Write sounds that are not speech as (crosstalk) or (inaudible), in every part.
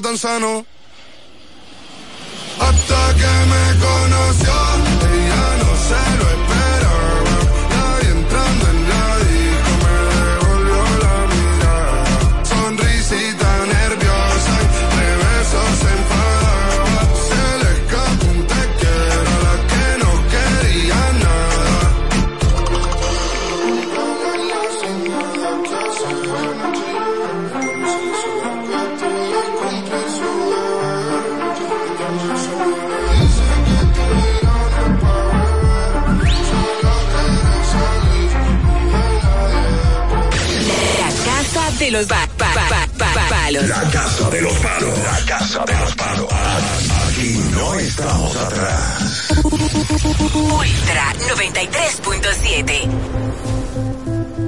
tan sano. Hasta que me conoció, ella no se lo de los ba palos. La casa de los palos. La casa de los palos. Aquí no estamos atrás. Ultra 93.7.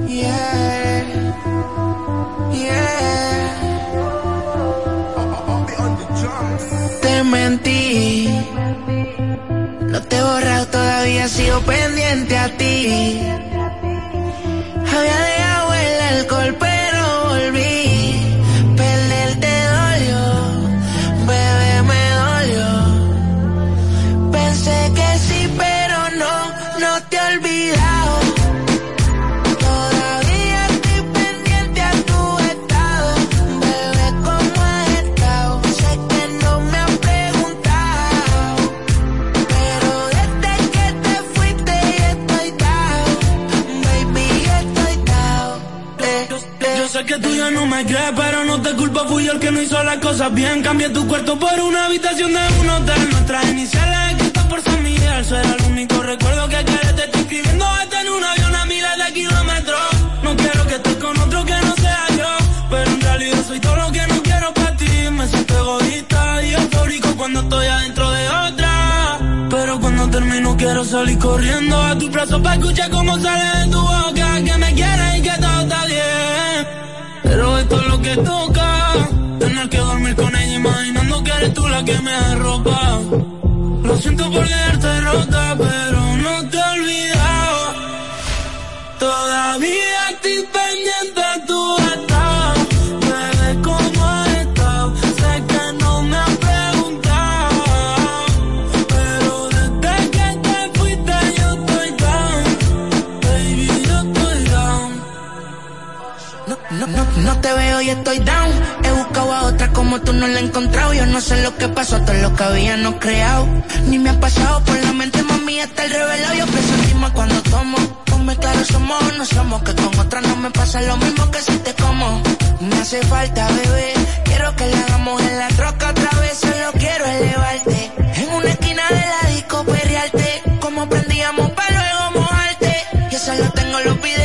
Yeah. Yeah. Te mentí. No te he borrado todavía, sigo pendiente a ti. Había dejado el alcohol, que tú ya no me crees, pero no te culpo, fui yo el que no hizo las cosas bien. Cambié tu cuarto por una habitación de un hotel. Nuestras iniciales escritas por San Miguel. Será el único recuerdo que quieres. Te estoy escribiendo hasta en un avión a miles de kilómetros. No quiero que estés con otro que no sea yo. Pero en realidad soy todo lo que no quiero para ti. Me siento egoísta y eufórico cuando estoy adentro de otra. Pero cuando termino quiero salir corriendo a tu brazo para escuchar cómo sale de tu boca. Que me quieres y que bien. Es lo que toca. Tener que dormir con ella imaginando que eres tú la que me arropa. Lo siento por quedarte rota, pero no te he olvidado. Todavía estoy te veo y estoy down. He buscado a otra como tú no la he encontrado. Yo no sé lo que pasó, todo lo que habíamos creado. Ni me ha pasado por la mente, mami, está el revelado. Yo pienso encima cuando tomo. Ponme claro, somos o no somos. Que con otra no me pasa lo mismo que si te como. Me hace falta, bebé. Quiero que le hagamos en la troca otra vez. Solo quiero elevarte. En una esquina de la disco, perrearte. Como prendíamos para luego mojarte. Yo solo tengo los videos.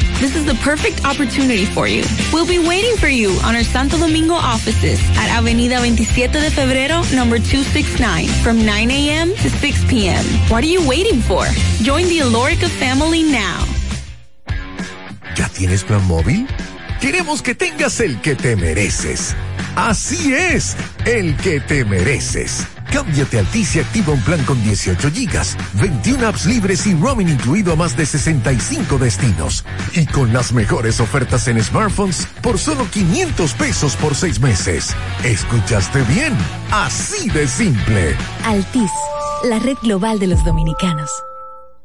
This is the perfect opportunity for you. We'll be waiting for you on our Santo Domingo offices at Avenida 27 de Febrero, number 269, from 9 a.m. to 6 p.m. What are you waiting for? Join the Alorica family now. ¿Ya tienes plan móvil? Queremos que tengas el que te mereces. Así es, el que te mereces. Cámbiate a Altis y activa un plan con 18 gigas, 21 apps libres y roaming incluido a más de 65 destinos. Y con las mejores ofertas en smartphones por solo 500 pesos por seis meses. ¿Escuchaste bien? Así de simple. Altis, la red global de los dominicanos.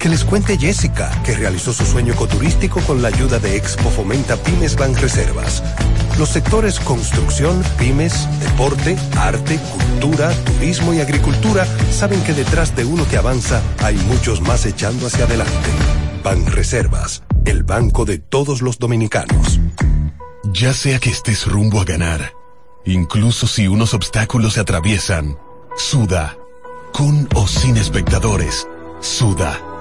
Que les cuente Jessica, que realizó su sueño ecoturístico con la ayuda de Expo Fomenta Pymes Ban Reservas. Los sectores construcción, pymes, deporte, arte, cultura, turismo y agricultura saben que detrás de uno que avanza hay muchos más echando hacia adelante. Ban Reservas, el banco de todos los dominicanos. Ya sea que estés rumbo a ganar, incluso si unos obstáculos se atraviesan, suda, con o sin espectadores, suda,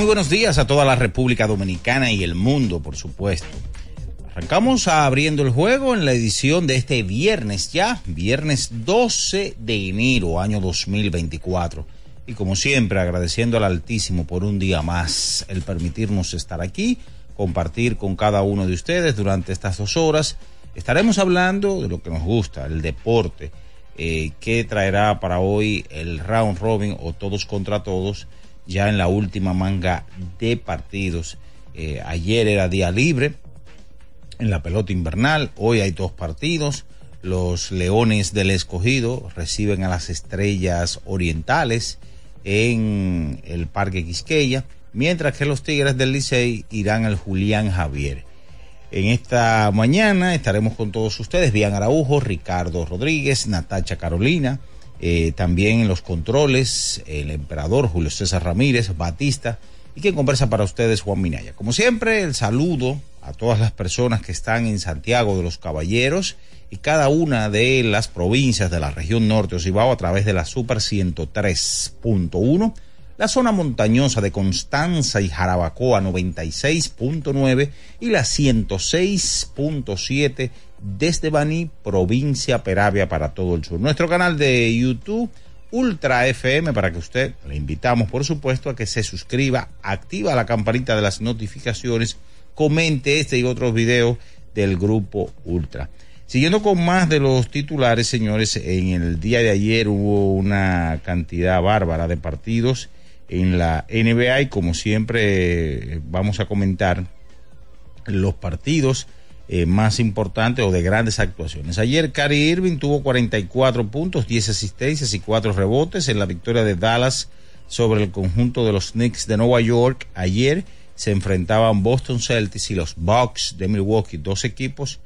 Muy buenos días a toda la República Dominicana y el mundo, por supuesto. Arrancamos abriendo el juego en la edición de este viernes ya, viernes 12 de enero, año 2024. Y como siempre, agradeciendo al Altísimo por un día más el permitirnos estar aquí, compartir con cada uno de ustedes durante estas dos horas. Estaremos hablando de lo que nos gusta, el deporte, eh, que traerá para hoy el round robin o todos contra todos ya en la última manga de partidos. Eh, ayer era día libre en la pelota invernal, hoy hay dos partidos. Los Leones del Escogido reciben a las Estrellas Orientales en el Parque Quisqueya, mientras que los Tigres del Licey irán al Julián Javier. En esta mañana estaremos con todos ustedes, Bian Araujo, Ricardo Rodríguez, Natacha Carolina, eh, también en los controles, el emperador Julio César Ramírez, Batista, y quien conversa para ustedes, Juan Minaya. Como siempre, el saludo a todas las personas que están en Santiago de los Caballeros y cada una de las provincias de la región norte Ocibao a través de la Super 103.1, la zona montañosa de Constanza y Jarabacoa 96.9 y la 106.7 desde Baní, provincia Peravia para todo el sur. Nuestro canal de YouTube, Ultra FM para que usted, le invitamos por supuesto a que se suscriba, activa la campanita de las notificaciones, comente este y otros videos del grupo Ultra. Siguiendo con más de los titulares, señores, en el día de ayer hubo una cantidad bárbara de partidos en la NBA y como siempre vamos a comentar los partidos eh, más importantes o de grandes actuaciones. Ayer Cary Irving tuvo 44 puntos, 10 asistencias y 4 rebotes en la victoria de Dallas sobre el conjunto de los Knicks de Nueva York. Ayer se enfrentaban Boston Celtics y los Bucks de Milwaukee, dos equipos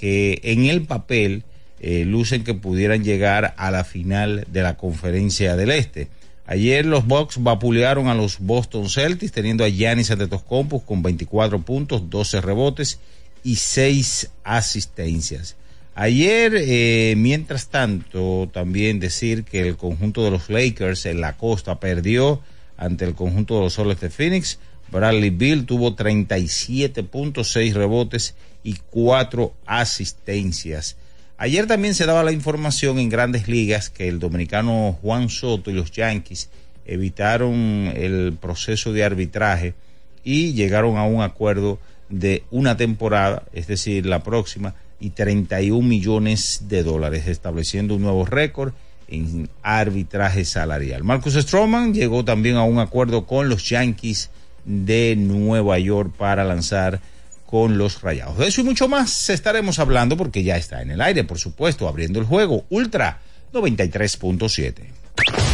que en el papel eh, lucen que pudieran llegar a la final de la conferencia del Este. Ayer los Bucks vapulearon a los Boston Celtics teniendo a Giannis Antetokounmpo con 24 puntos, 12 rebotes y seis asistencias. Ayer, eh, mientras tanto, también decir que el conjunto de los Lakers en la costa perdió ante el conjunto de los Soles de Phoenix. Bradley Bill tuvo 37 puntos, 6 rebotes y 4 asistencias. Ayer también se daba la información en grandes ligas que el dominicano Juan Soto y los Yankees evitaron el proceso de arbitraje y llegaron a un acuerdo de una temporada, es decir, la próxima, y 31 millones de dólares, estableciendo un nuevo récord en arbitraje salarial. Marcus Stroman llegó también a un acuerdo con los Yankees de Nueva York para lanzar con los rayados. De eso y mucho más estaremos hablando porque ya está en el aire, por supuesto, abriendo el juego Ultra 93.7.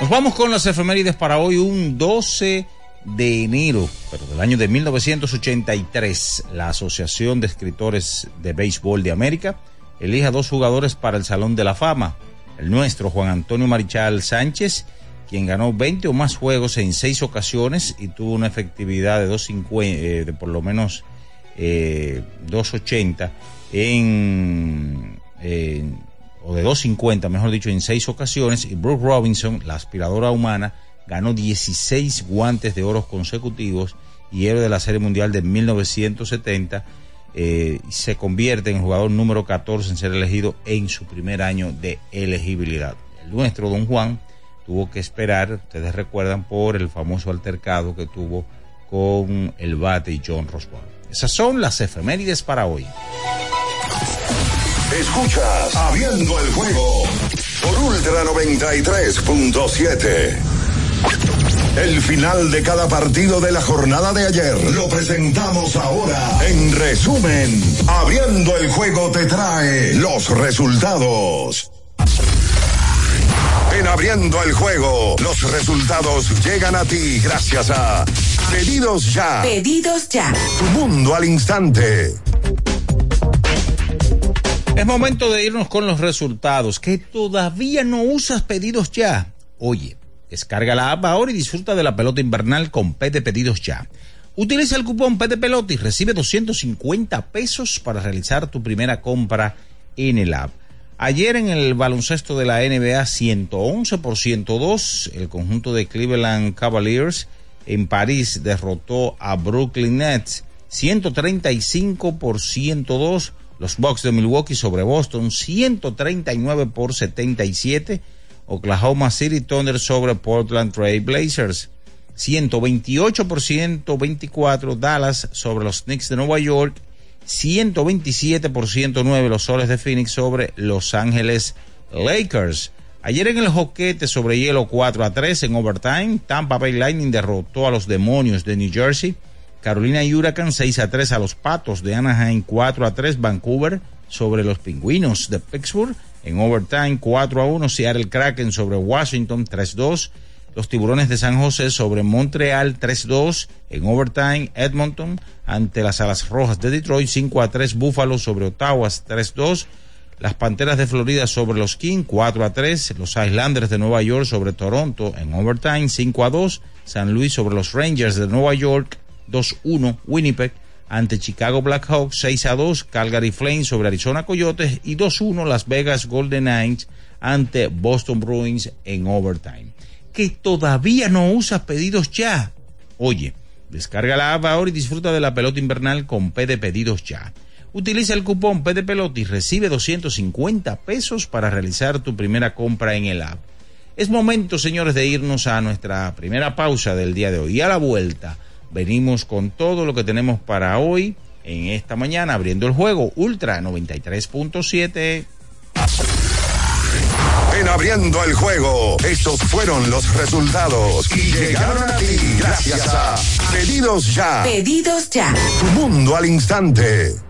Nos vamos con las efemérides para hoy, un 12 de enero, pero del año de 1983, la Asociación de Escritores de Béisbol de América elige a dos jugadores para el Salón de la Fama. El nuestro, Juan Antonio Marichal Sánchez, quien ganó 20 o más juegos en seis ocasiones y tuvo una efectividad de, 250, eh, de por lo menos eh, 280 en, en o de 250, mejor dicho, en seis ocasiones, y Brooke Robinson, la aspiradora humana, ganó 16 guantes de oro consecutivos y héroe de la Serie Mundial de 1970, eh, se convierte en el jugador número 14 en ser elegido en su primer año de elegibilidad. El nuestro, Don Juan, tuvo que esperar, ustedes recuerdan, por el famoso altercado que tuvo con el bate y John Roswell. Esas son las efemérides para hoy. Escuchas Abriendo el juego por Ultra 93.7. El final de cada partido de la jornada de ayer lo presentamos ahora. En resumen, Abriendo el juego te trae los resultados. En Abriendo el juego, los resultados llegan a ti gracias a Pedidos Ya. Pedidos ya. Tu mundo al instante. Es momento de irnos con los resultados. Que todavía no usas pedidos ya. Oye, descarga la app ahora y disfruta de la pelota invernal con P de pedidos ya. Utiliza el cupón P de pelota y recibe 250 pesos para realizar tu primera compra en el app. Ayer en el baloncesto de la NBA 111 por 102, el conjunto de Cleveland Cavaliers en París derrotó a Brooklyn Nets 135 por 102 los Bucks de Milwaukee sobre Boston 139 por 77. Oklahoma City Thunder sobre Portland Trail Blazers 128 por 124. Dallas sobre los Knicks de Nueva York 127 por 109. Los Soles de Phoenix sobre Los Ángeles Lakers. Ayer en el joquete sobre hielo 4 a 3 en overtime, Tampa Bay Lightning derrotó a los demonios de New Jersey Carolina y Huracán 6 a 3 a los Patos de Anaheim, 4 a 3 Vancouver sobre los Pingüinos de Pittsburgh. En overtime 4 a 1 Seattle Kraken sobre Washington 3-2. Los Tiburones de San José sobre Montreal 3-2. En overtime Edmonton ante las Alas Rojas de Detroit 5 a 3 Buffalo sobre Ottawa 3-2. Las Panteras de Florida sobre los Kings 4 a 3. Los Islanders de Nueva York sobre Toronto en overtime 5 a 2. San Luis sobre los Rangers de Nueva York 2-1. Winnipeg ante Chicago Blackhawks 6 a 2. Calgary Flames sobre Arizona Coyotes y 2-1 Las Vegas Golden Knights ante Boston Bruins en overtime. Que todavía no usa pedidos ya. Oye, descarga la app ahora y disfruta de la pelota invernal con P de pedidos ya. Utiliza el cupón P de pelota y recibe 250 pesos para realizar tu primera compra en el app. Es momento, señores, de irnos a nuestra primera pausa del día de hoy. Y a la vuelta, venimos con todo lo que tenemos para hoy en esta mañana, abriendo el juego Ultra 93.7. En abriendo el juego, estos fueron los resultados y llegaron a ti gracias a Pedidos Ya. Pedidos ya. Tu mundo al instante.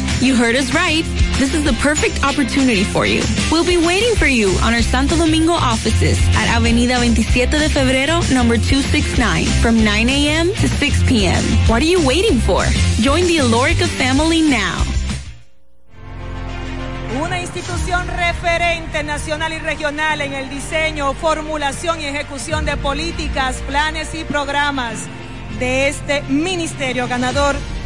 You heard us right. This is the perfect opportunity for you. We'll be waiting for you on our Santo Domingo offices at Avenida 27 de Febrero, number 269, from 9 a.m. to 6 p.m. What are you waiting for? Join the Alorica family now. Una institución referente nacional y regional en el diseño, formulación y ejecución de políticas, planes y programas de este ministerio ganador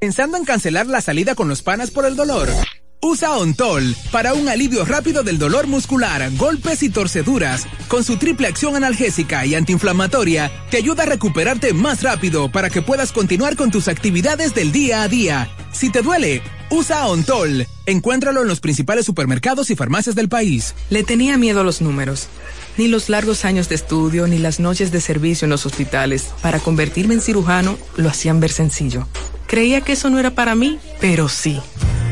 ¿Pensando en cancelar la salida con los panas por el dolor? Usa Ontol para un alivio rápido del dolor muscular, golpes y torceduras. Con su triple acción analgésica y antiinflamatoria, te ayuda a recuperarte más rápido para que puedas continuar con tus actividades del día a día. Si te duele, usa Ontol. Encuéntralo en los principales supermercados y farmacias del país. Le tenía miedo a los números. Ni los largos años de estudio ni las noches de servicio en los hospitales para convertirme en cirujano lo hacían ver sencillo. Creía que eso no era para mí, pero sí.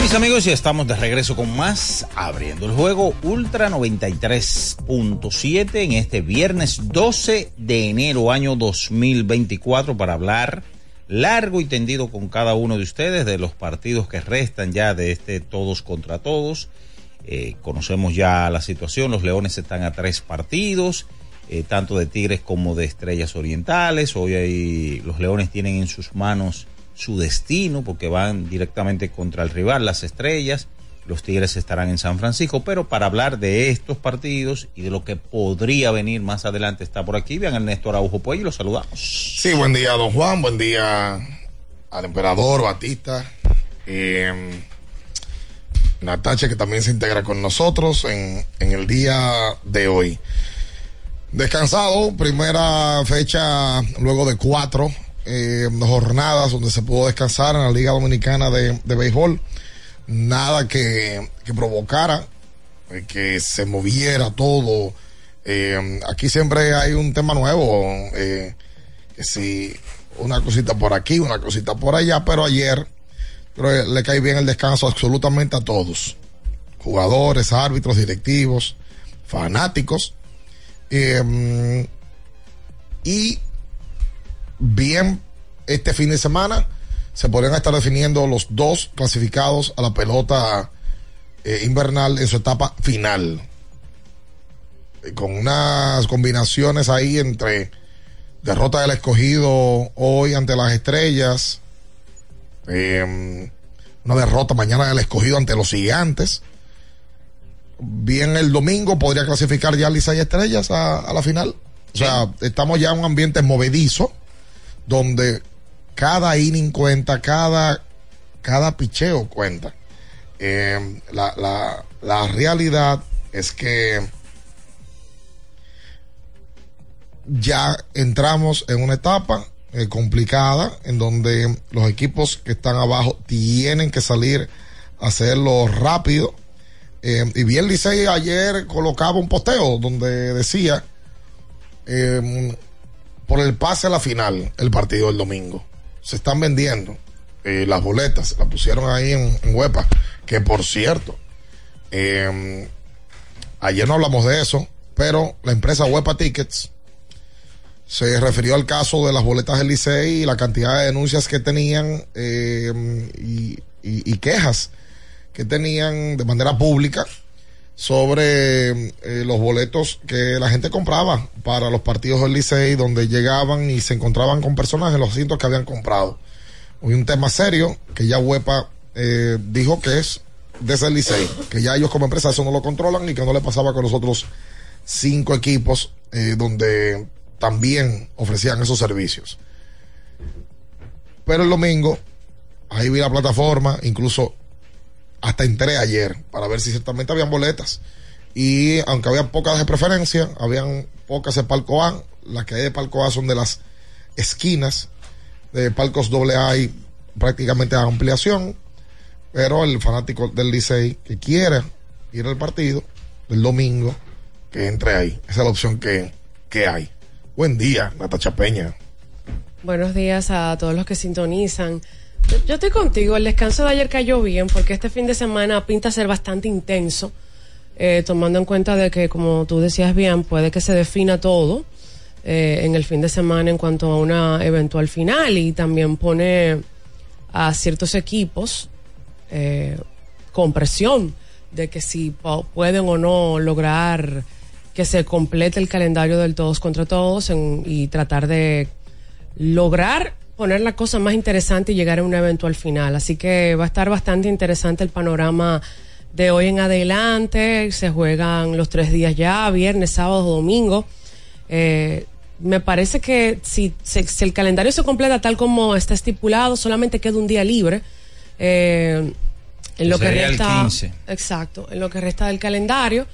Mis amigos, ya estamos de regreso con más, abriendo el juego Ultra 93.7 en este viernes 12 de enero año 2024 para hablar largo y tendido con cada uno de ustedes de los partidos que restan ya de este todos contra todos. Eh, conocemos ya la situación, los Leones están a tres partidos, eh, tanto de Tigres como de Estrellas Orientales. Hoy ahí los Leones tienen en sus manos su destino porque van directamente contra el rival, las estrellas. Los Tigres estarán en San Francisco, pero para hablar de estos partidos y de lo que podría venir más adelante está por aquí. Vean Ernesto Araujo Puello y los saludamos. Sí, buen día, don Juan. Buen día al emperador Batista. Eh, Natacha, que también se integra con nosotros en, en el día de hoy. Descansado, primera fecha luego de cuatro eh, jornadas donde se pudo descansar en la Liga Dominicana de, de Béisbol. Nada que, que provocara eh, que se moviera todo. Eh, aquí siempre hay un tema nuevo. eh, que si una cosita por aquí, una cosita por allá, pero ayer le cae bien el descanso absolutamente a todos. Jugadores, árbitros, directivos, fanáticos. Y bien este fin de semana se podrían estar definiendo los dos clasificados a la pelota eh, invernal en su etapa final. Eh, con unas combinaciones ahí entre derrota del escogido hoy ante las estrellas, eh, una derrota mañana del escogido ante los gigantes. Bien el domingo podría clasificar ya Lisa y Estrellas a, a la final. O sea, estamos ya en un ambiente movedizo donde cada inning cuenta, cada, cada picheo cuenta. Eh, la, la, la realidad es que ya entramos en una etapa eh, complicada en donde los equipos que están abajo tienen que salir a hacerlo rápido. Eh, y bien Licey ayer colocaba un posteo donde decía eh, por el pase a la final el partido del domingo. Se están vendiendo eh, las boletas, las pusieron ahí en, Huepa, que por cierto, eh, ayer no hablamos de eso, pero la empresa Huepa Tickets se refirió al caso de las boletas del Licey y la cantidad de denuncias que tenían eh, y quejas que tenían de manera pública sobre eh, los boletos que la gente compraba para los partidos del Licey donde llegaban y se encontraban con personas en los asientos que habían comprado. Hoy un tema serio que ya Huepa eh, dijo que es desde el Licey, que ya ellos como empresa eso no lo controlan y que no le pasaba con los otros cinco equipos eh, donde también ofrecían esos servicios. Pero el domingo, ahí vi la plataforma, incluso hasta entré ayer para ver si ciertamente habían boletas. Y aunque había pocas de preferencia, habían pocas de palco A, las que hay de palco A son de las esquinas de palcos doble A y prácticamente a ampliación. Pero el fanático del Licey que quiera ir al partido del domingo, que entre ahí. Esa es la opción que, que hay. Buen día, Natacha Peña. Buenos días a todos los que sintonizan. Yo, estoy contigo, el descanso de ayer cayó bien porque este fin de semana pinta ser bastante intenso, eh, tomando en cuenta de que, como tú decías bien, puede que se defina todo eh, en el fin de semana en cuanto a una eventual final y también pone a ciertos equipos eh, con presión de que si pueden o no lograr que se complete el calendario del todos contra todos en- y tratar de lograr poner la cosa más interesante y llegar a un eventual final. Así que va a estar bastante interesante el panorama de hoy en adelante. Se juegan los tres días ya, viernes, sábado, domingo. Eh, me parece que si, si- si el calendario se completa tal como está estipulado, solamente queda un día libre. Eh, en lo que el resta. 15. Exacto, en lo que resta del calendario.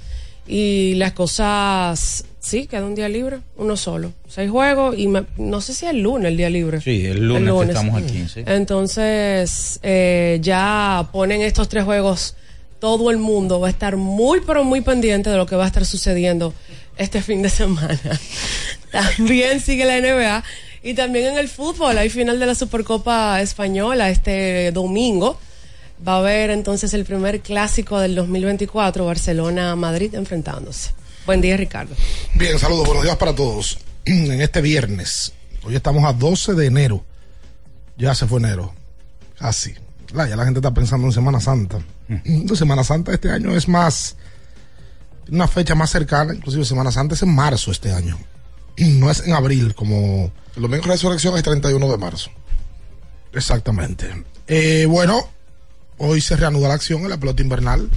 Y las cosas. Sí, queda un día libre, uno solo. Seis juegos y me- no sé si es el lunes el día libre. Sí, el lunes, que estamos al 15. Entonces, eh, ya ponen estos tres juegos. Todo el mundo va a estar muy, pero muy pendiente de lo que va a estar sucediendo este fin de semana. (laughs) también sigue la NBA y también en el fútbol. Hay final de la Supercopa Española este domingo. Va a haber entonces el primer clásico del 2024, Barcelona-Madrid enfrentándose. Buen día, Ricardo. Bien, saludos, buenos días para todos. (clears throat) En este viernes, hoy estamos a 12 de enero. Ya se fue enero. Casi. La- Ya la gente está pensando en Semana Santa. De Semana Santa este año es más. Una fecha más cercana, inclusive Semana Santa es en marzo este año. (clears throat) No es en abril, como. El domingo de resurrección es 31 de marzo. Exactamente. Eh, bueno, hoy se reanuda la acción en la pelota invernal.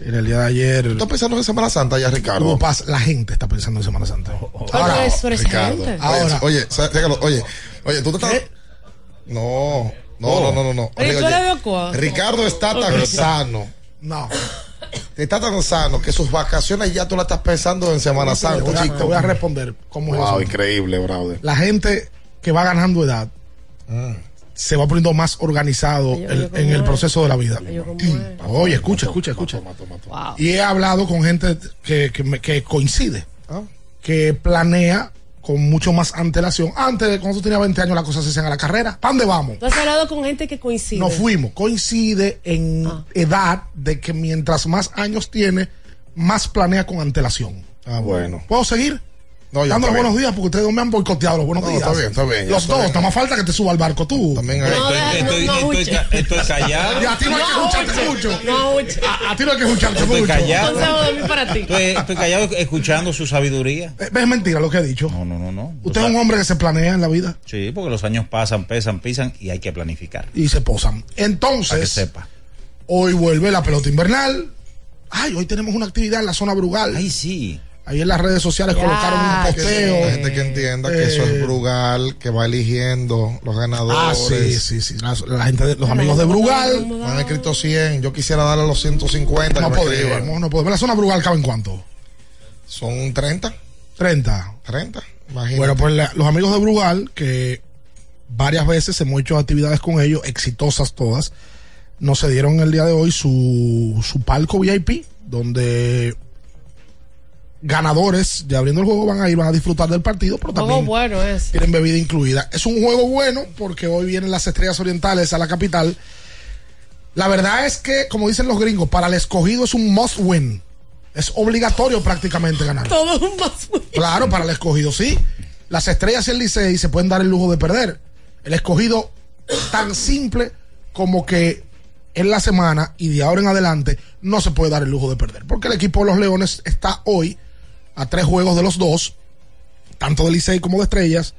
En el día de ayer. ¿Estás pensando en Semana Santa ya, Ricardo? Paz. La gente está pensando en Semana Santa. Pero es Ricardo. Ahora. Oye, Ricardo, oye, oye, tú te estás. No, no, no, no, no. no. Pero Oye, tú oye. Ricardo está tan sano. No. Está tan sano que sus vacaciones ya tú la estás pensando en Semana Te Santa, voy a- chico. te voy a responder cómo es Wow, eso. increíble, brother. La gente que va ganando edad Mm. Se va poniendo más organizado Ay, yo- el- yo como en el es. proceso de la vida. Oye, escucha, escucha, escucha. Wow. Y he hablado con gente que, que, me- que coincide, Ah. que planea con mucho más antelación. Antes, de cuando tú tenías 20 años, las cosas se hacían a la carrera. ¿Para dónde vamos? Tú has hablado con gente que coincide. Nos fuimos. Coincide en Ah. edad de que mientras más años tiene, más planea con antelación. Ah, bueno. ¿Puedo seguir? No, ya Dando está los buenos bien. días porque ustedes me han boicoteado los buenos No, días. está bien, está bien, Los está dos, bien. nada más falta que te suba al barco tú. También hay. No, Estoy, no, estoy- no, estoy- callado. Y a ti no hay que escucharte Uche. mucho. A, a ti no hay que escucharte Estoy mucho. callado. Consejo de mí para ti. Estoy, estoy callado escuchando su sabiduría. Eh, Es mentira lo que he dicho. No, no, no, no. Usted es un hombre que se planea en la vida Sí, porque los años pasan, pesan, pisan y hay que planificar. y se posan. Para que Entonces, sepa. hoy vuelve la pelota invernal. Ay, hoy tenemos una actividad en la zona Brugal. Ay, sí. Ahí en las redes sociales Ya, colocaron un posteo. la gente que entienda que eso Eh, es Brugal, que va eligiendo los Ah, ganadores. sí, sí, sí. La, la gente, de- los amigos de Brugal. Me han escrito 100. Yo quisiera darle los 150. No podemos, no podemos. La zona Brugal cabe en cuánto? Son 30. 30. 30. Imagínate. Bueno, pues la- los amigos de Brugal, que varias veces hemos hecho actividades con ellos, exitosas todas, nos cedieron el día de hoy su, su palco VIP, donde ganadores de abriendo el juego van a ir, van a disfrutar del partido, pero también bueno es. tienen bebida incluida. Es un juego bueno porque hoy vienen las estrellas orientales a la capital. La verdad es que, como dicen los gringos, para el escogido es un must win. Es obligatorio prácticamente ganar. Todo un más. Claro, para el escogido sí. Las estrellas y el Licey se pueden dar el lujo de perder. El escogido tan simple como que en la semana y de ahora en adelante no se puede dar el lujo de perder. Porque el equipo de los Leones está hoy a tres juegos de los dos, tanto de Licey como de Estrellas,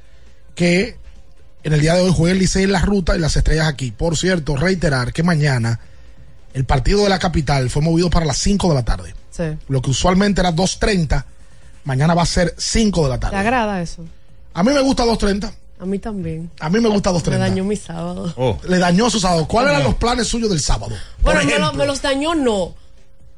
que en el día de hoy juega el Licey en la ruta y las Estrellas aquí. Por cierto, reiterar que mañana el partido de la capital fue movido para las 5 de la tarde. Sí. Lo que usualmente era 2.30, mañana va a ser 5 de la ¿Te tarde. agrada eso? A mí me gusta 2.30. A mí también. A mí me gusta 2.30. Me dañó mi sábado. Oh. Le dañó su sábado. ¿Cuáles eran los planes suyos del sábado? Bueno, me, lo- me los dañó, no.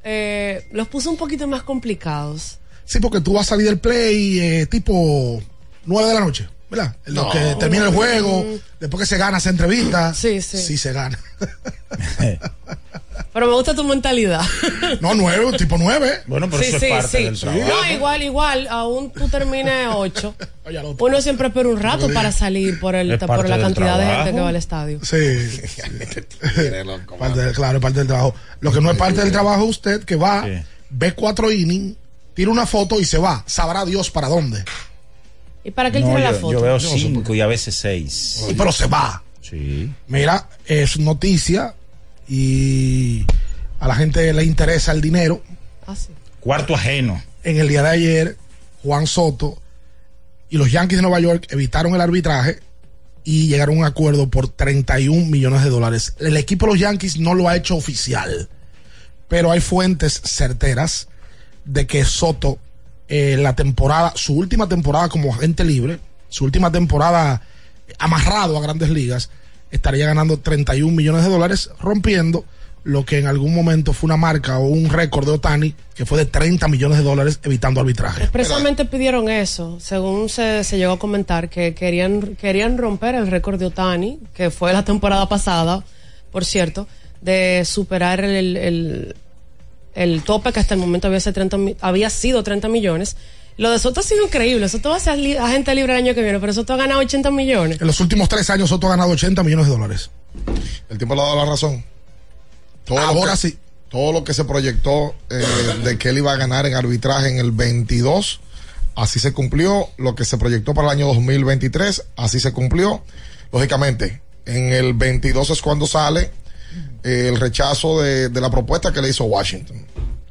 Eh, los puso un poquito más complicados. Sí, porque tú vas a salir del play eh, tipo 9 de la noche, ¿verdad? En lo No. que termina el juego, después que se gana, se entrevista. (clears throat) Sí, sí. Sí, se gana. (laughs) Pero me gusta tu mentalidad. No, 9, tipo 9. Bueno, pero sí, eso sí, es parte sí. del trabajo. No, igual, igual. Aún tú termines (laughs) 8. Oye, al otro. Uno siempre espera un rato para salir por, el, Es por la cantidad de gente que va al estadio. Sí. (laughs) Parte del- claro, parte del trabajo. Lo que no es parte del trabajo es usted que va, Sí. ve cuatro innings, tira una foto y se va. Sabrá Dios para dónde. ¿Y para qué él No, tiene la foto? yo veo no cinco y a veces seis. Sí, Pero se va. Sí. Mira, es noticia y a la gente le interesa el dinero. Ah, sí. Cuarto ajeno. En el día de ayer, Juan Soto y los Yankees de Nueva York evitaron el arbitraje y llegaron a un acuerdo por 31 millones de dólares. El equipo de los Yankees no lo ha hecho oficial, pero hay fuentes certeras de que Soto, eh, la temporada, su última temporada como agente libre, su última temporada amarrado a grandes ligas, estaría ganando 31 millones de dólares, rompiendo lo que en algún momento fue una marca o un récord de Otani, que fue de 30 millones de dólares evitando arbitraje. Expresamente pidieron eso, según se, se llegó a comentar, que querían, querían romper el récord de Otani, que fue la temporada pasada, por cierto, de superar el, el, el tope que hasta el momento había, sido 30, mi- había sido 30 millones. Lo de Soto ha sido increíble. Soto va a ser li- agente libre el año que viene, pero Soto ha ganado 80 millones. En los últimos tres años Soto ha ganado 80 millones de dólares. El tiempo le ha dado la razón. Todo lo Ahora que- sí. Todo lo que se proyectó eh, de que él iba a ganar en arbitraje en el 22, así se cumplió. Lo que se proyectó para el año 2023, así se cumplió. Lógicamente, en el 22 es cuando sale eh, el rechazo de, de la propuesta que le hizo Washington.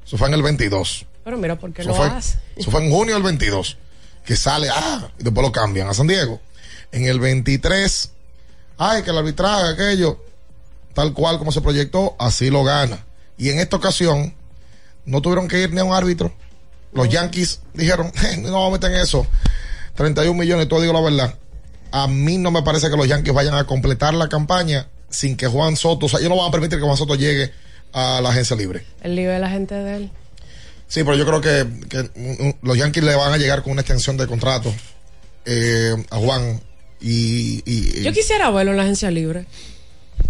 Eso fue en el 22. Pero mira, ¿por qué Eso lo fue, hace? eso fue en junio del 22. Que sale, ah, y después lo cambian a San Diego. En el 23, ay, que el arbitraje, aquello, tal cual como se proyectó, así lo gana. Y en esta ocasión, no tuvieron que ir ni a un árbitro. Los Yankees dijeron, (laughs) "Eh, no vamos a meter en eso. 31 millones, todo digo la verdad. A mí no me parece que los Yankees vayan a completar la campaña sin que Juan Soto, o sea, ellos no van a permitir que Juan Soto llegue a la agencia libre. El lío de la gente de él. Sí, pero yo creo que, que, mm, mm, los Yankees le van a llegar con una extensión de contrato eh, a Juan. Y, Yo quisiera verlo en la agencia libre.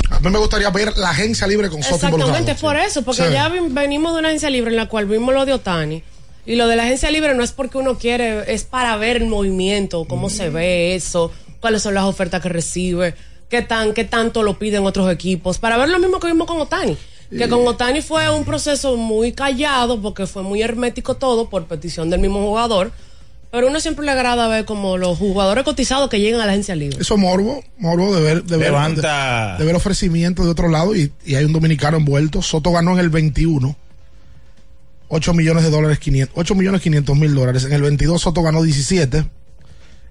A mí me gustaría ver la agencia libre con Soto Exactamente, por eso, porque Sí. ya venimos de una agencia libre en la cual vimos lo de Otani. Y lo de la agencia libre no es porque uno quiere, es para ver el movimiento, cómo se ve eso, cuáles son las ofertas que recibe, qué tan, qué tanto lo piden otros equipos, para ver lo mismo que vimos con Otani. Que con Otani fue un proceso muy callado porque fue muy hermético todo por petición del mismo jugador. Pero a uno siempre le agrada ver como los jugadores cotizados que llegan a la agencia libre. Eso morbo, morbo de ver, de ver, de, de ver ofrecimientos de otro lado y, y hay un dominicano envuelto. Soto ganó en el 21 8 millones de dólares, 500, 8 millones 500 mil dólares. En el 22 Soto ganó 17.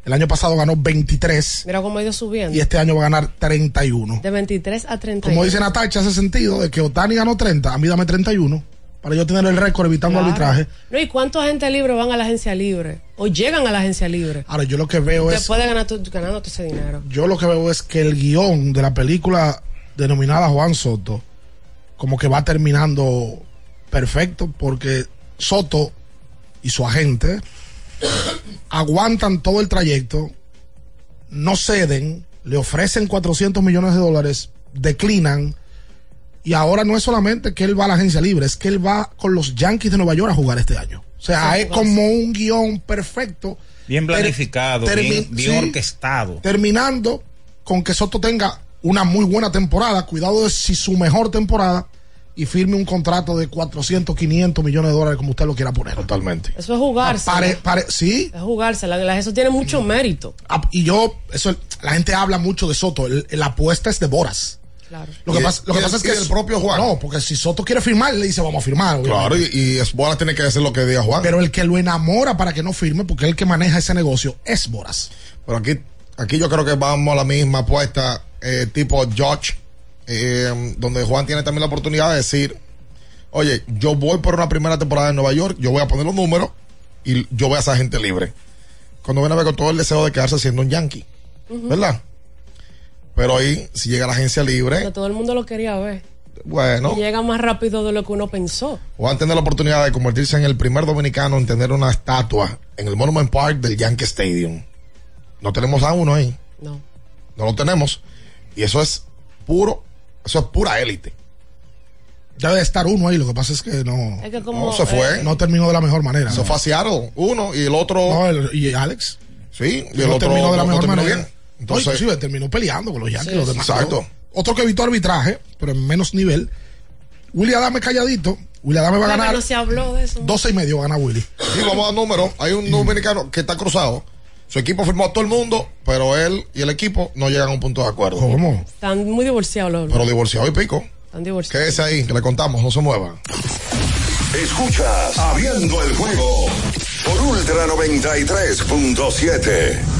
El año pasado ganó 23 Mira cómo ha ido subiendo. y este año va a ganar 31. De 23 a 30. Como dice Natacha, hace sentido de que Otani ganó 30, a mí dame 31 para yo tener el récord evitando Claro. arbitraje. No, ¿y cuántos agentes libres van a la agencia libre? O llegan a la agencia libre. Ahora yo lo que veo es Después de ganar tu, ganando ese dinero. yo lo que veo es que el guion de la película denominada Juan Soto como que va terminando perfecto porque Soto y su agente aguantan todo el trayecto, no ceden, le ofrecen 400 millones de dólares, declinan y ahora no es solamente que él va a la agencia libre, es que él va con los Yankees de Nueva York a jugar este año. O sea, Sí, es como un guion perfecto Bien planificado, bien, bien sí. orquestado. terminando con que Soto tenga una muy buena temporada, cuidado de si su mejor temporada y firme un contrato de 400, 500 millones de dólares como usted lo quiera poner. Totalmente. Eso es jugarse. Pare- pare- sí, Es jugársela. Eso tiene mucho mérito. Ah, y yo, eso, la gente habla mucho de Soto, el- la apuesta es de Boras. Claro. Lo que Y- pasa, lo que pasa es que el propio Juan. No, porque si Soto quiere firmar, le dice vamos a firmar. Claro, y, y Esbola tiene que hacer lo que diga Juan. Pero el que lo enamora para que no firme, porque el que maneja ese negocio es Boras. Pero aquí, aquí yo creo que vamos a la misma apuesta eh, tipo George, eh, donde Juan tiene también la oportunidad de decir, oye, yo voy por una primera temporada en Nueva York, yo voy a poner los números y yo voy a ser gente libre. Cuando viene a ver con todo el deseo de quedarse siendo un yankee, ¿verdad? Pero ahí, si llega la agencia libre, Pero todo el mundo lo quería ver. bueno, Y llega más rápido de lo que uno pensó. Juan tiene la oportunidad de convertirse en el primer dominicano en tener una estatua en el Monument Park del Yankee Stadium. No tenemos a uno ahí. No. No lo tenemos. Y eso es puro, eso es pura élite. Ya debe estar uno ahí, lo que pasa es que no, Es que como. No, se fue. eh, no terminó de la mejor manera. ¿no? fue a Seattle, uno, y el otro, No, el- y Alex. sí, y no el otro terminó de la no- no mejor manera. bien. No, Entonces, inclusive terminó peleando con los Yankees. Sí, los demás. Exacto. Otro que evitó arbitraje, pero en menos nivel. Willy Adame calladito. Willy Adame va a ganar no se habló de eso. 12 y medio va a ganar Willy. sí, vamos a números. Hay un (clears throat) dominicano que está cruzado. Su equipo firmó a todo el mundo, pero él y el equipo no llegan a un punto de acuerdo. ¿Cómo? Están muy divorciados los. Pero divorciado y pico. Están divorciados. Quédese ahí, que le contamos, no se mueva. Escuchas Abriendo el juego por Ultra 93.7.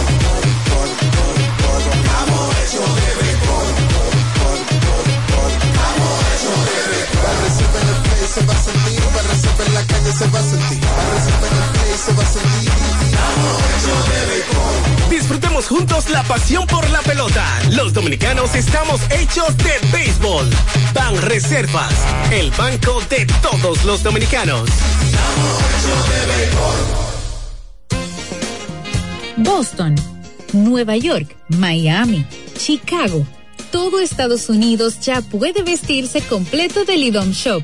Se va a sentir, Barra en la calle se va a sentir, Barra en el play se va a sentir. Disfrutemos juntos la pasión por la pelota. Los dominicanos estamos hechos de béisbol. Ban Reservas, el banco de todos los dominicanos. Boston, Nueva York, Miami, Chicago. Todo Estados Unidos ya puede vestirse completo del IDOM Shop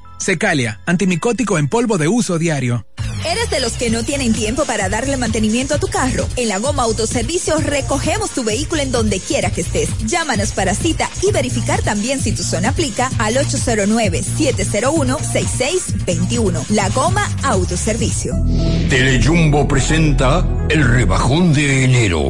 Secalia, antimicótico en polvo de uso diario. ¿Eres de los que no tienen tiempo para darle mantenimiento a tu carro? En la Goma Autoservicio recogemos tu vehículo en donde quiera que estés. Llámanos para cita y verificar también si tu zona aplica al 809-701-6621. La Goma Autoservicio. Telejumbo presenta el rebajón de enero.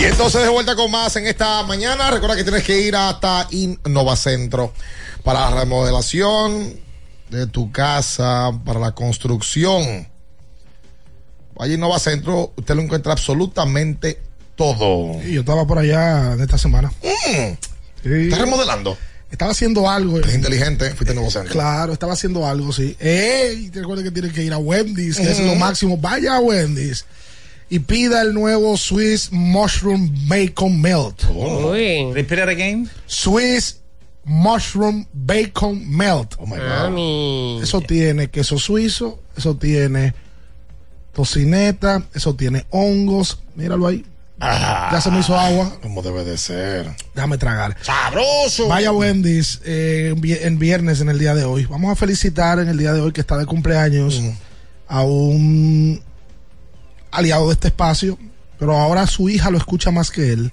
Y entonces de vuelta con más en esta mañana. Recuerda que tienes que ir hasta Innovacentro para la remodelación de tu casa, para la construcción. Vaya Innovacentro, usted lo encuentra absolutamente todo. Y yo estaba por allá de esta semana. ¿Estás remodelando? Estaba haciendo algo. Es inteligente, fuiste a Innovacentro. Claro, estaba haciendo algo, sí. ¡Ey! Te recuerda que tienes que ir a Wendy's, que es lo Ujú. máximo. Vaya a Wendy's y pida el nuevo Swiss Mushroom Bacon Melt. Repeat it again. Swiss Mushroom Bacon Melt. Oh my Mami. Eso tiene queso suizo, eso tiene tocineta, eso tiene hongos. Míralo ahí. ya se me hizo agua. Como debe de ser. Déjame tragar. ¡Sabroso! Vaya Wendy's eh, en vi- en viernes en el día de hoy. Vamos a felicitar en el día de hoy que está de cumpleaños a un aliado de este espacio, pero ahora su hija lo escucha más que él.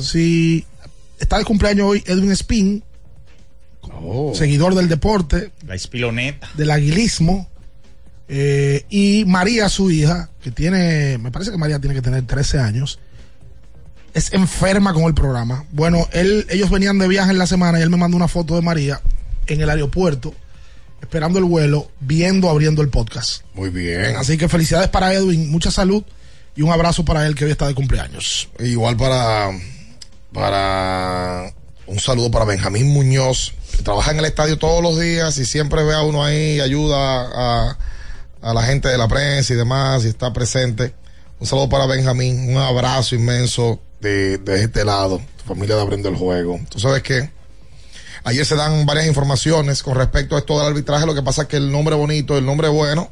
Sí, está de cumpleaños hoy Edwin Spin, seguidor del deporte, La espiloneta. del aguilismo. eh, y María, su hija, que tiene, me parece que María tiene que tener 13 años, es enferma con el programa. Bueno, él, ellos venían de viaje en la semana y él me mandó una foto de María en el aeropuerto, esperando el vuelo, viendo, abriendo el podcast. Muy bien. Así que felicidades para Edwin, mucha salud y un abrazo para él que hoy está de cumpleaños. Igual para, para un saludo para Benjamín Muñoz, que trabaja en el estadio todos los días y siempre ve a uno ahí, ayuda a, a la gente de la prensa y demás, y está presente. Un saludo para Benjamín, un abrazo inmenso de, de este lado, tu familia de Abriendo el Juego. Tú sabes que ayer se dan varias informaciones con respecto a esto del arbitraje, lo que pasa es que el nombre bonito, el nombre bueno,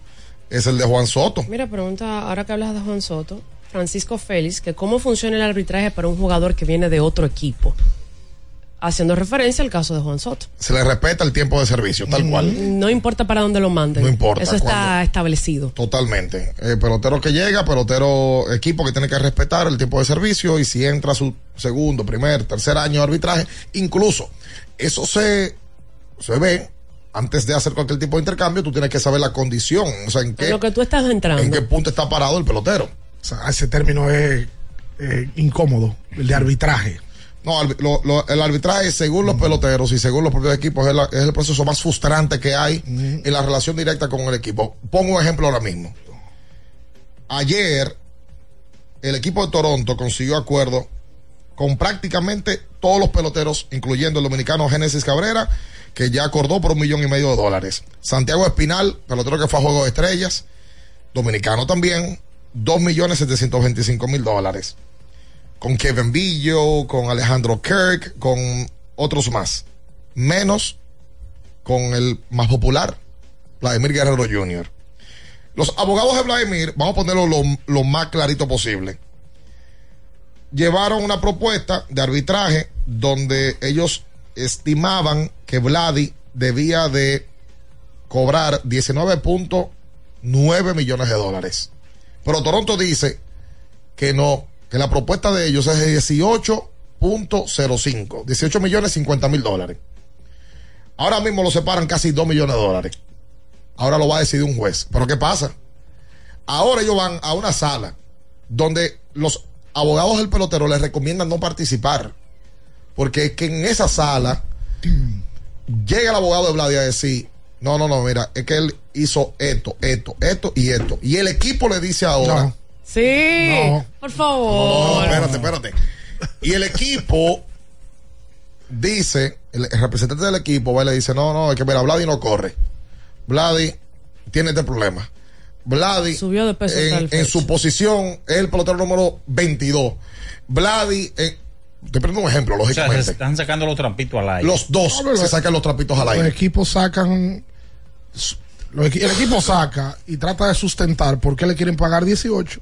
es el de Juan Soto. Mira, pregunta, ahora que hablas de Juan Soto, Francisco Félix, que cómo funciona el arbitraje para un jugador que viene de otro equipo. Haciendo referencia al caso de Juan Soto. Se le respeta el tiempo de servicio, tal cual. No importa para dónde lo manden. No importa Eso está establecido. Totalmente. Eh, pelotero que llega, pelotero equipo que tiene que respetar el tiempo de servicio y si entra su segundo, primer, tercer año de arbitraje, incluso eso se, se ve antes de hacer cualquier tipo de intercambio, tú tienes que saber la condición, o sea, en qué, lo que tú estás entrando. en qué punto está parado el pelotero. O sea, ese término es eh, incómodo, el de arbitraje. No, al- lo- lo- el arbitraje, según los peloteros y según los propios equipos, es, la- es el proceso más frustrante que hay en la relación directa con el equipo. Pongo un ejemplo ahora mismo. Ayer, el equipo de Toronto consiguió acuerdo con prácticamente todos los peloteros, incluyendo el dominicano Génesis Cabrera, que ya acordó por un millón y medio de dólares. Santiago Espinal, pelotero que fue a Juego de Estrellas, dominicano también, dos millones setecientos veinticinco mil dólares con Kevin Billo, con Alejandro Kirk, con otros más. Menos con el más popular, Vladimir Guerrero Jr. Los abogados de Vladimir, vamos a ponerlo lo, lo más clarito posible, llevaron una propuesta de arbitraje donde ellos estimaban que Vladi debía de cobrar 19.9 millones de dólares. Pero Toronto dice que no, que la propuesta de ellos es de 18.05, 18 millones 50 mil dólares. Ahora mismo lo separan casi 2 millones de dólares. Ahora lo va a decidir un juez. Pero ¿qué pasa? Ahora ellos van a una sala donde los abogados del pelotero les recomiendan no participar. Porque es que en esa sala llega el abogado de Vladi a decir, no, no, no, mira, es que él hizo esto, esto, esto y esto. Y el equipo le dice ahora, No. Sí, No. por No, favor. espérate, espérate. Y el equipo dice, el, el representante del equipo va y le dice, no, no, es que mira, Vladi no corre. Vladi tiene este problema. Vladi Subió de peso en, su posición es el pelotero número 22. Vladi, eh, estoy poniendo un ejemplo, O sea, lógicamente. se están sacando los trampitos al aire. Los dos No, se los- sacan los trapitos al Los aire. equipos sacan. los equi- el equipo saca y trata de sustentar por qué le quieren pagar 18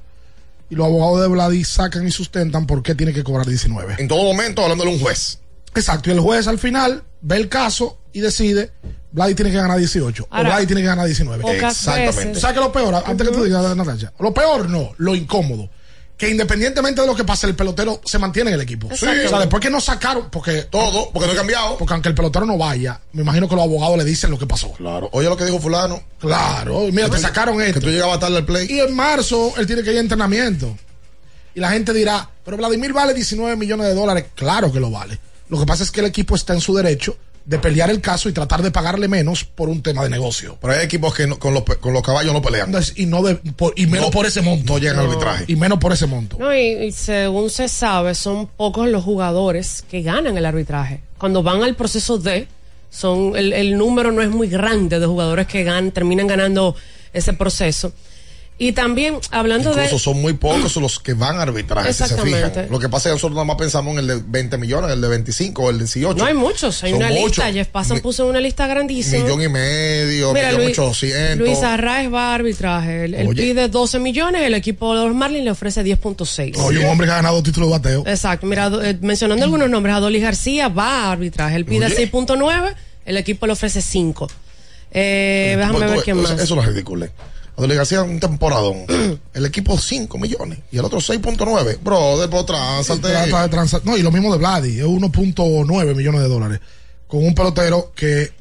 y los abogados de Vladi sacan y sustentan por qué tiene que cobrar 19. En todo momento hablando de un juez. Exacto, y el juez al final ve el caso y decide, Vladi tiene que ganar 18 Ahora, o Vladi tiene que ganar 19. pocas Exactamente. ¿Sabes qué lo peor? Antes que tú digas, Natalia. Lo peor no, lo incómodo. Que independientemente de lo que pase, el pelotero se mantiene en el equipo. Exacto. O sea, después que no sacaron, porque Todo, porque no he cambiado. porque aunque el pelotero no vaya, me imagino que los abogados le dicen lo que pasó. Claro. Oye lo que dijo fulano. Claro, mira, te sacaron Que esto. tú llegabas tarde al play. Y en marzo él tiene que ir a entrenamiento. Y la gente dirá, pero Vladimir vale 19 millones de dólares. Claro que lo vale. Lo que pasa es que el equipo está en su derecho de pelear el caso y tratar de pagarle menos por un tema de negocio. Pero hay equipos que no- con, los, con los caballos no pelean. Entonces, y no de, por- y menos No- por ese monto. No llegan al arbitraje. Y menos por ese monto. No, y, y según se sabe, son pocos los jugadores que ganan el arbitraje. Cuando van al proceso de, son el, el número no es muy grande de jugadores que gan, terminan ganando ese proceso. Y también, hablando Incluso de... son muy pocos los que van a arbitraje, si se fijan. Lo que pasa es que nosotros nada más pensamos en el de 20 millones, el de 25 o el de 18. No hay muchos, hay Son una lista. muchos. Jeff Passan Mi- puso una lista grandísima. Millón y medio, Mira, millón Luis, ochocientos. Luis Arraez va a arbitraje. Él, él pide 12 millones, el equipo de los Marlins le ofrece 10.6. Oye, un hombre que ha ganado títulos de bateo. Exacto, mira, eh, mencionando algunos nombres, Adolis García va a arbitraje, él pide Oye. 6.9, el equipo le ofrece 5. Eh, déjame ver quién más. eso es ridículo. Adolis García un temporadón. (clears throat) el equipo 5 millones y el otro 6.9. Brother, por de transa- no, y lo mismo de Vladi, es 1.9 millones de dólares. Con un pelotero que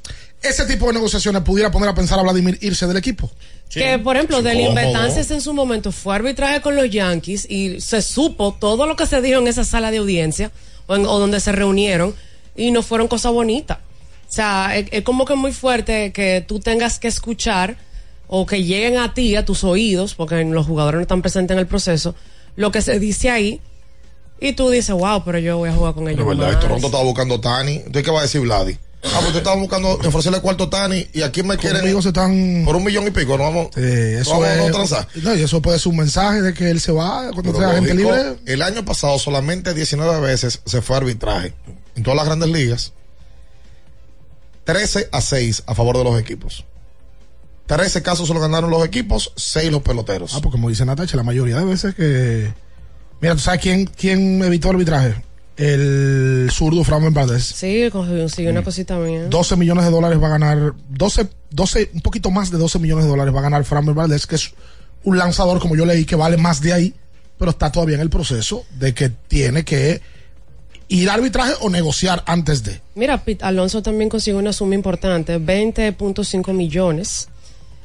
ese tipo de negociaciones pudiera poner a pensar a Vladimir irse del equipo. que, por ejemplo, cómodo. Betances en su momento fue arbitraje con los Yankees y se supo todo lo que se dijo en esa sala de audiencia o, en- o donde se reunieron y no fueron cosas bonitas. O sea, es, es como que muy fuerte que tú tengas que escuchar o que lleguen a ti, a tus oídos, porque los jugadores no están presentes en el proceso, lo que se dice ahí y tú dices, wow, pero yo voy a jugar con ellos. Pero verdad, más". Toronto estaba buscando Tani. Entonces, ¿qué va a decir Vladi? Ah, pues tú estabas buscando ofrecerle cuarto a Tani y aquí me quieren Conmigo se están. por un millón y pico. No vamos, Sí, no eso a no es. transar. No, y eso puede ser un mensaje de que él se va cuando Pero sea gente libre. El año pasado solamente 19 veces se fue a arbitraje en todas las grandes ligas. 13 a 6 a favor de los equipos. 13 casos se lo ganaron los equipos, 6 los peloteros. Ah, porque como dice Natacha, la mayoría de veces que. Mira, ¿tú sabes quién, quién evitó arbitraje? El zurdo Framber Valdez. Sí, consiguió Mm. una cosita mía. 12 millones de dólares va a ganar. 12, 12, un poquito más de 12 millones de dólares va a ganar Framber Valdez, que es un lanzador, como yo leí, que vale más de ahí, pero está todavía en el proceso de que tiene que ir a arbitraje o negociar antes de. Mira, Pete Alonso también consiguió una suma importante, 20.5 millones.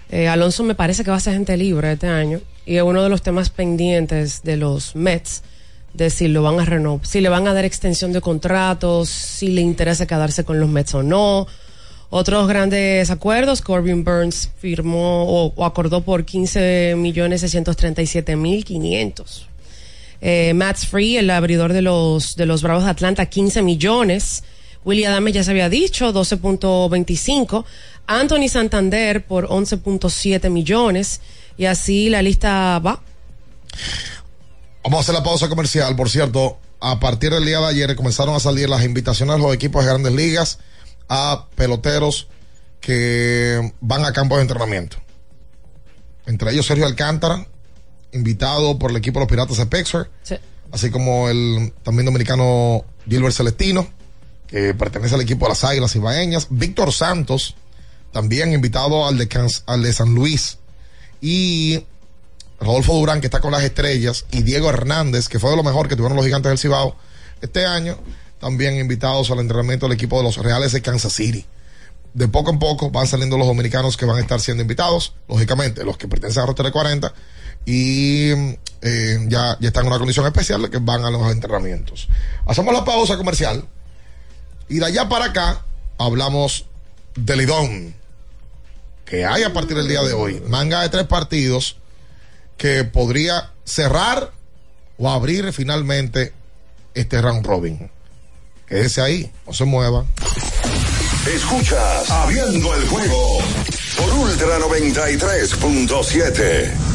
Eh, Alonso me parece que va a ser gente libre este año y es uno de los temas pendientes de los Mets de si lo van a renovar, si le van a dar extensión de contratos, si le interesa quedarse con los Mets o no. Otros grandes acuerdos, Corbin Burns firmó o, acordó por 15 millones 637 mil 500. Eh, Matt Free, el abridor de los, de los Bravos de Atlanta, 15 millones. Willie Adame ya se había dicho, 12.25. Anthony Santander por 11.7 millones. Y así la lista va. Vamos a hacer la pausa comercial. Por cierto, a partir del día de ayer comenzaron a salir las invitaciones a los equipos de grandes ligas a peloteros que van a campos de entrenamiento. Entre ellos Sergio Alcántara, invitado por el equipo de los Piratas de Pexer, Sí. así como el también dominicano Gilbert Celestino, que pertenece al equipo de las Águilas Ibaeñas, Víctor Santos, también invitado al de, al de San Luis, y Rodolfo Durán, que está con las estrellas, y Diego Hernández, que fue de lo mejor que tuvieron los gigantes del Cibao este año, también invitados al entrenamiento del equipo de los Reales de Kansas City. De poco en poco van saliendo los dominicanos que van a estar siendo invitados, lógicamente, los que pertenecen a Roster 40, y eh, ya, ya están en una condición especial de que van a los entrenamientos. Hacemos la pausa comercial, y de allá para acá, hablamos del Lidón, que hay a partir del día de hoy. Manga de tres partidos que podría cerrar o abrir finalmente este round robin. Quédese ahí, no se mueva. Escuchas Abriendo el juego por Ultra 93.7.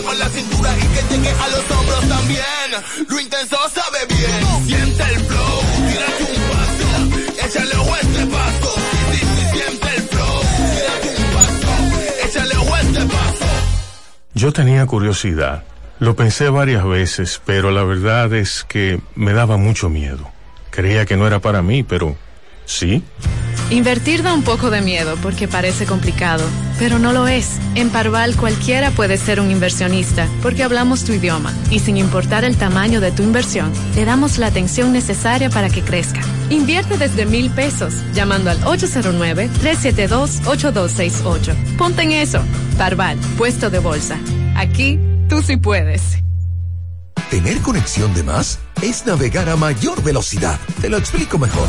Mueva la cintura y que llegue a los hombros también. Lo intenso sabe bien. Siente el flow. Tírate un paso. Échale a este paso. Sí, sí, sí, siente el flow. Tírate un paso. Échale a este paso. Yo tenía curiosidad. Lo pensé varias veces, pero la verdad es que me daba mucho miedo. Creía que no era para mí, pero sí. Invertir da un poco de miedo porque parece complicado, pero no lo es. En Parval cualquiera puede ser un inversionista porque hablamos tu idioma y sin importar el tamaño de tu inversión, le damos la atención necesaria para que crezca. Invierte desde mil pesos llamando al 809-372-8268. Ponte en eso. Parval, puesto de bolsa. Aquí tú sí puedes. Tener conexión de más es navegar a mayor velocidad. Te lo explico mejor.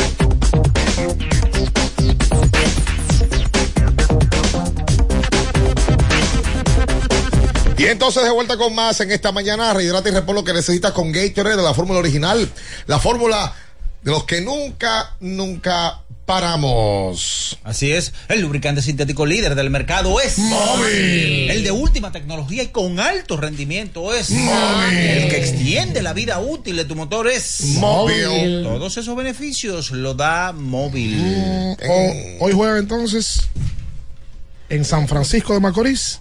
Y entonces de vuelta con más en esta mañana, rehidrata y repon lo que necesitas con Gatorade de la fórmula original, la fórmula de los que nunca, nunca paramos. Así es, el lubricante sintético líder del mercado es Móvil. El de última tecnología y con alto rendimiento es Móvil. El que extiende la vida útil de tu motor es Móvil. Todos esos beneficios lo da móvil. O- hoy juega entonces en San Francisco de Macorís